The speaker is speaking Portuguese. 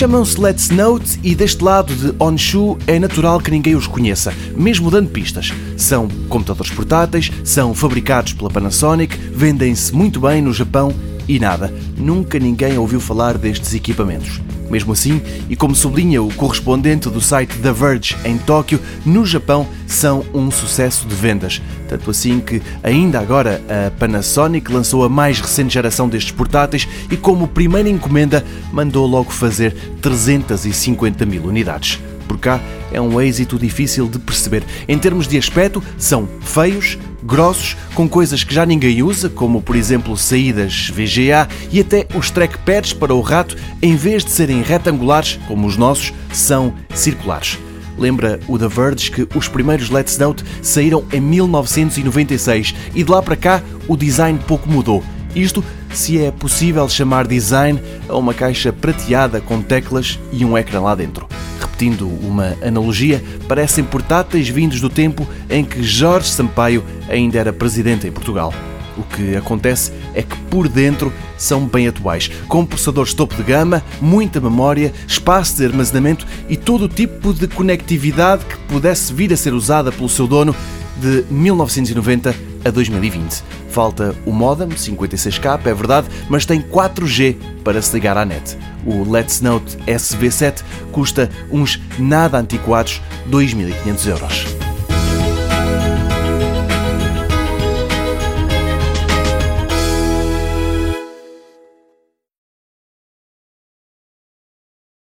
Chamam-se Let's Note e deste lado de Onshu é natural que ninguém os conheça, mesmo dando pistas. São computadores portáteis, são fabricados pela Panasonic, vendem-se muito bem no Japão e nada, nunca ninguém ouviu falar destes equipamentos. Mesmo assim, e como sublinha o correspondente do site The Verge em Tóquio, no Japão são um sucesso de vendas. Tanto assim que, ainda agora, a Panasonic lançou a mais recente geração destes portáteis e, como primeira encomenda, mandou logo fazer 350 mil unidades por cá é um êxito difícil de perceber. Em termos de aspecto, são feios, grossos, com coisas que já ninguém usa, como por exemplo saídas VGA e até os trackpads para o rato, em vez de serem retangulares, como os nossos, são circulares. Lembra o The Verge que os primeiros Let's Note saíram em 1996 e de lá para cá o design pouco mudou. Isto se é possível chamar design a uma caixa prateada com teclas e um ecrã lá dentro repetindo uma analogia, parecem portáteis vindos do tempo em que Jorge Sampaio ainda era presidente em Portugal. O que acontece é que por dentro são bem atuais, com processadores topo de gama, muita memória, espaço de armazenamento e todo o tipo de conectividade que pudesse vir a ser usada pelo seu dono de 1990 a 2020. Falta o modem 56K, é verdade, mas tem 4G para se ligar à net. O Let's Note SV7 custa uns nada antiquados 2.500 euros.